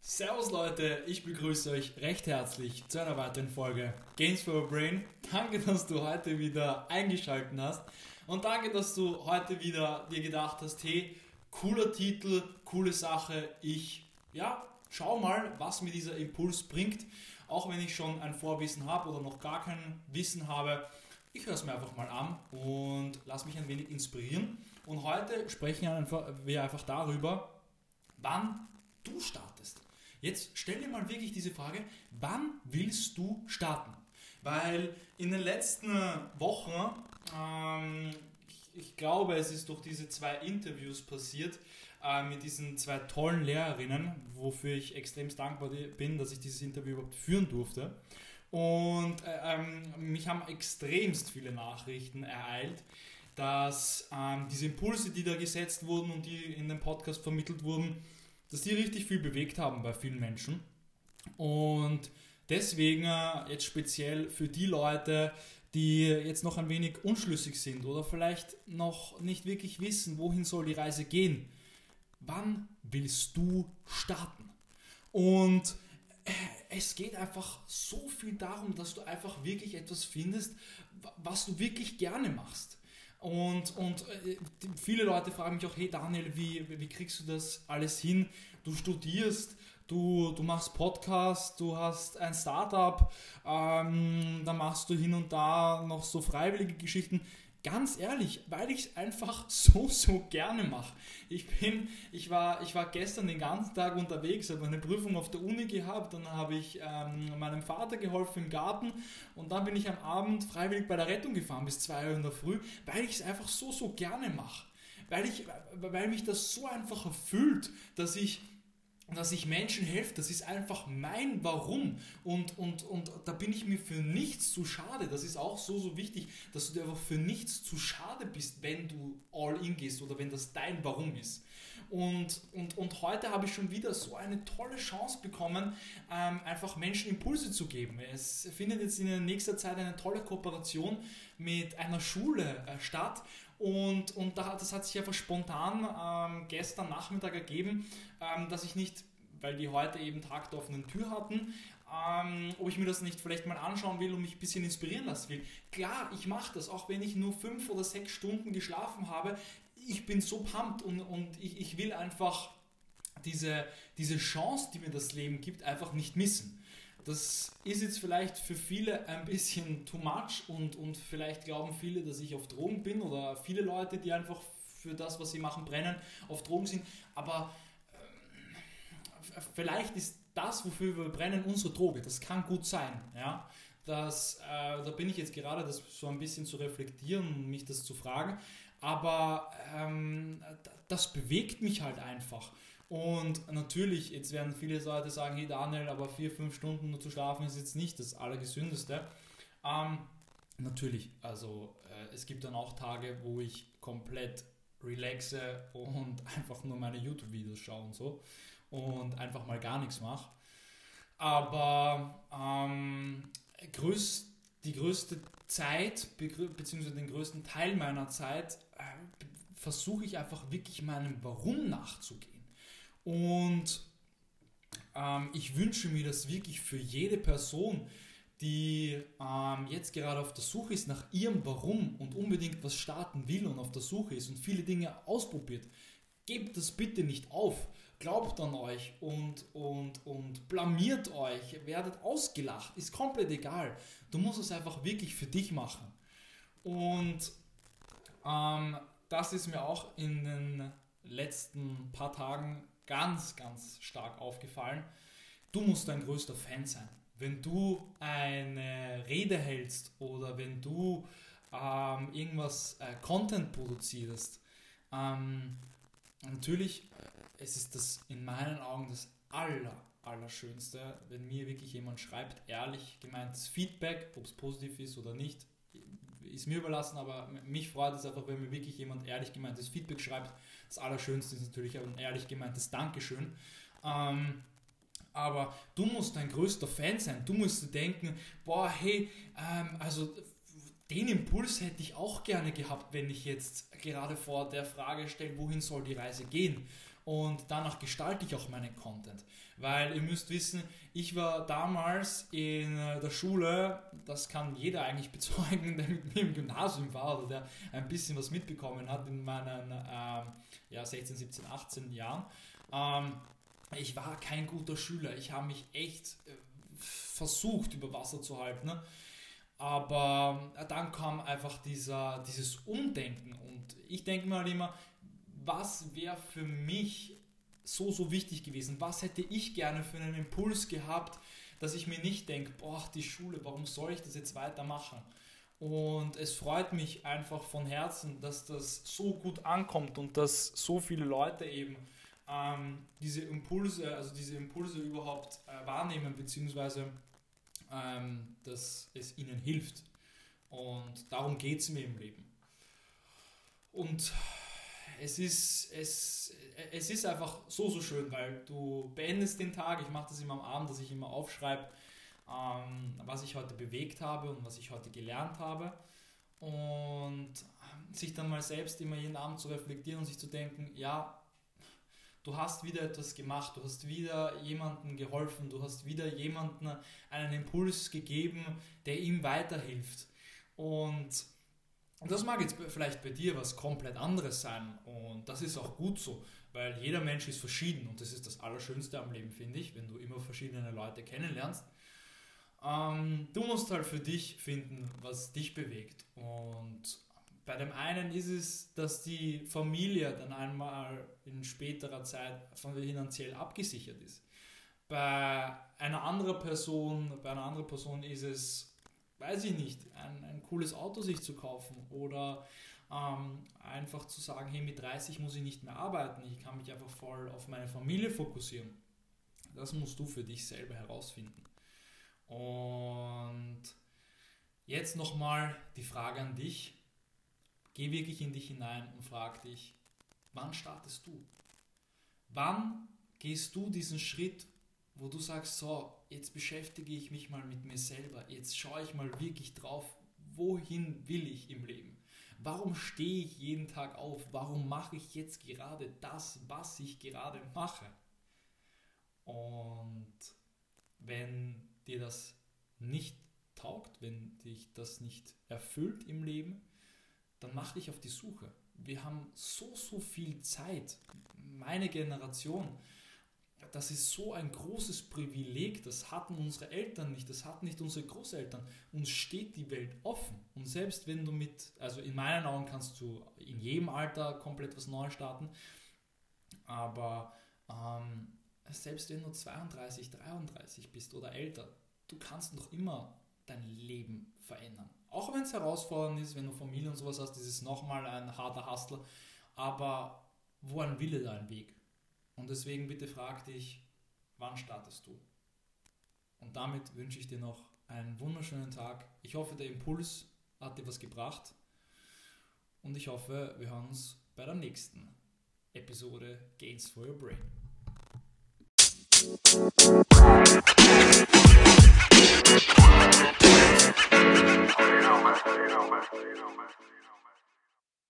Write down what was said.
Servus Leute, ich begrüße euch recht herzlich zu einer weiteren Folge Games for a Brain. Danke, dass du heute wieder eingeschaltet hast. Und danke, dass du heute wieder dir gedacht hast, hey, cooler Titel, coole Sache, ich, ja, schau mal, was mir dieser Impuls bringt, auch wenn ich schon ein Vorwissen habe oder noch gar kein Wissen habe. Ich höre es mir einfach mal an und lass mich ein wenig inspirieren. Und heute sprechen wir einfach darüber, wann du startest. Jetzt stell dir mal wirklich diese Frage, wann willst du starten? Weil in den letzten Wochen, ähm, ich, glaube, es ist durch diese zwei Interviews passiert äh, mit diesen zwei tollen Lehrerinnen, wofür ich extrem dankbar bin, dass ich dieses Interview überhaupt führen durfte. Und äh, ähm, mich haben extremst viele Nachrichten ereilt, dass ähm, diese Impulse, die da gesetzt wurden und die in dem Podcast vermittelt wurden, dass die richtig viel bewegt haben bei vielen Menschen. Und deswegen äh, jetzt speziell für die Leute, die jetzt noch ein wenig unschlüssig sind oder vielleicht noch nicht wirklich wissen, wohin soll die Reise gehen. Wann willst du starten? Und äh, es geht einfach so viel darum, dass du einfach wirklich etwas findest, was du wirklich gerne machst. Und, und äh, viele Leute fragen mich auch, hey Daniel, wie, wie kriegst du das alles hin? Du studierst, du, du machst Podcast, du hast ein Startup, ähm, da machst du hin und da noch so freiwillige Geschichten. Ganz ehrlich, weil ich es einfach so, so gerne mache. Ich bin, ich war, ich war gestern den ganzen Tag unterwegs, habe eine Prüfung auf der Uni gehabt, dann habe ich ähm, meinem Vater geholfen im Garten und dann bin ich am Abend freiwillig bei der Rettung gefahren bis 2 Uhr in der Früh, weil ich es einfach so, so gerne mache. Weil, ich, weil mich das so einfach erfüllt, dass ich dass ich Menschen helfe, das ist einfach mein Warum. Und, und, und da bin ich mir für nichts zu schade. Das ist auch so, so wichtig, dass du dir einfach für nichts zu schade bist, wenn du all in gehst oder wenn das dein Warum ist. Und, und, und heute habe ich schon wieder so eine tolle Chance bekommen, ähm, einfach Menschen Impulse zu geben. Es findet jetzt in der nächsten Zeit eine tolle Kooperation mit einer Schule äh, statt und, und das hat sich einfach spontan ähm, gestern Nachmittag ergeben, ähm, dass ich nicht, weil die heute eben Tag der offenen Tür hatten, ähm, ob ich mir das nicht vielleicht mal anschauen will und mich ein bisschen inspirieren lassen will. Klar, ich mache das, auch wenn ich nur fünf oder sechs Stunden geschlafen habe. Ich bin so pumped und, und ich, ich will einfach diese, diese Chance, die mir das Leben gibt, einfach nicht missen. Das ist jetzt vielleicht für viele ein bisschen too much und, und vielleicht glauben viele, dass ich auf Drogen bin oder viele Leute, die einfach für das, was sie machen, brennen, auf Drogen sind. Aber äh, vielleicht ist das, wofür wir brennen, unsere Droge. Das kann gut sein. Ja? Das, äh, da bin ich jetzt gerade, das so ein bisschen zu reflektieren und mich das zu fragen. Aber ähm, das bewegt mich halt einfach. Und natürlich, jetzt werden viele Leute sagen, hey Daniel, aber vier, fünf Stunden nur zu schlafen ist jetzt nicht das Allergesündeste. Ähm, natürlich, also äh, es gibt dann auch Tage, wo ich komplett relaxe und einfach nur meine YouTube-Videos schaue und so und einfach mal gar nichts mache. Aber ähm, größt, die größte Zeit, beziehungsweise den größten Teil meiner Zeit, äh, versuche ich einfach wirklich meinem Warum nachzugehen. Und ähm, ich wünsche mir das wirklich für jede Person, die ähm, jetzt gerade auf der Suche ist nach ihrem Warum und unbedingt was starten will und auf der Suche ist und viele Dinge ausprobiert. Gebt das bitte nicht auf. Glaubt an euch und, und, und blamiert euch, werdet ausgelacht, ist komplett egal. Du musst es einfach wirklich für dich machen. Und ähm, das ist mir auch in den letzten paar Tagen ganz, ganz stark aufgefallen. Du musst dein größter Fan sein. Wenn du eine Rede hältst oder wenn du ähm, irgendwas äh, Content produzierst, ähm, natürlich, äh, es ist das in meinen Augen das aller, Allerschönste, wenn mir wirklich jemand schreibt, ehrlich gemeintes Feedback, ob es positiv ist oder nicht, ist mir überlassen, aber mich freut es einfach, wenn mir wirklich jemand ehrlich gemeintes Feedback schreibt. Das Allerschönste ist natürlich ein ehrlich gemeintes Dankeschön. Ähm, aber du musst dein größter Fan sein. Du musst denken, boah, hey, ähm, also den Impuls hätte ich auch gerne gehabt, wenn ich jetzt gerade vor der Frage stelle, wohin soll die Reise gehen? Und danach gestalte ich auch meinen Content. Weil ihr müsst wissen, ich war damals in der Schule, das kann jeder eigentlich bezeugen, der mit mir im Gymnasium war oder der ein bisschen was mitbekommen hat in meinen ähm, ja, 16, 17, 18 Jahren. Ähm, ich war kein guter Schüler. Ich habe mich echt äh, versucht, über Wasser zu halten. Aber äh, dann kam einfach dieser, dieses Umdenken und ich denke mir halt immer, was wäre für mich so, so wichtig gewesen? Was hätte ich gerne für einen Impuls gehabt, dass ich mir nicht denke, boah, die Schule, warum soll ich das jetzt weitermachen? Und es freut mich einfach von Herzen, dass das so gut ankommt und dass so viele Leute eben ähm, diese Impulse, also diese Impulse überhaupt äh, wahrnehmen, beziehungsweise ähm, dass es ihnen hilft. Und darum geht es mir im Leben. Und es ist, es, es ist einfach so, so schön, weil du beendest den Tag, ich mache das immer am Abend, dass ich immer aufschreibe, ähm, was ich heute bewegt habe und was ich heute gelernt habe. Und sich dann mal selbst immer jeden Abend zu reflektieren und sich zu denken, ja, du hast wieder etwas gemacht, du hast wieder jemandem geholfen, du hast wieder jemandem einen Impuls gegeben, der ihm weiterhilft. Und das mag jetzt vielleicht bei dir was komplett anderes sein und das ist auch gut so, weil jeder Mensch ist verschieden und das ist das Allerschönste am Leben, finde ich, wenn du immer verschiedene Leute kennenlernst. Ähm, du musst halt für dich finden, was dich bewegt und bei dem einen ist es, dass die Familie dann einmal in späterer Zeit finanziell abgesichert ist. Bei einer anderen Person, bei einer anderen Person ist es, weiß ich nicht, ein, ein cooles Auto sich zu kaufen oder ähm, einfach zu sagen, hey, mit 30 muss ich nicht mehr arbeiten, ich kann mich einfach voll auf meine Familie fokussieren. Das musst du für dich selber herausfinden. Und jetzt nochmal die Frage an dich Geh wirklich in dich hinein und frag dich, wann startest du? Wann gehst du diesen Schritt, wo du sagst, so, jetzt beschäftige ich mich mal mit mir selber, jetzt schaue ich mal wirklich drauf, wohin will ich im Leben? Warum stehe ich jeden Tag auf? Warum mache ich jetzt gerade das, was ich gerade mache? Und wenn dir das nicht taugt, wenn dich das nicht erfüllt im Leben, dann mach dich auf die Suche. Wir haben so, so viel Zeit. Meine Generation, das ist so ein großes Privileg, das hatten unsere Eltern nicht, das hatten nicht unsere Großeltern. Uns steht die Welt offen. Und selbst wenn du mit, also in meinen Augen kannst du in jedem Alter komplett was Neues starten, aber ähm, selbst wenn du 32, 33 bist oder älter, du kannst noch immer dein Leben verändern. Auch wenn es herausfordernd ist, wenn du Familie und sowas hast, ist es nochmal ein harter Hustle. Aber wo ein Wille, da ein Weg. Und deswegen bitte frag dich, wann startest du? Und damit wünsche ich dir noch einen wunderschönen Tag. Ich hoffe, der Impuls hat dir was gebracht. Und ich hoffe, wir hören uns bei der nächsten Episode Gains for Your Brain.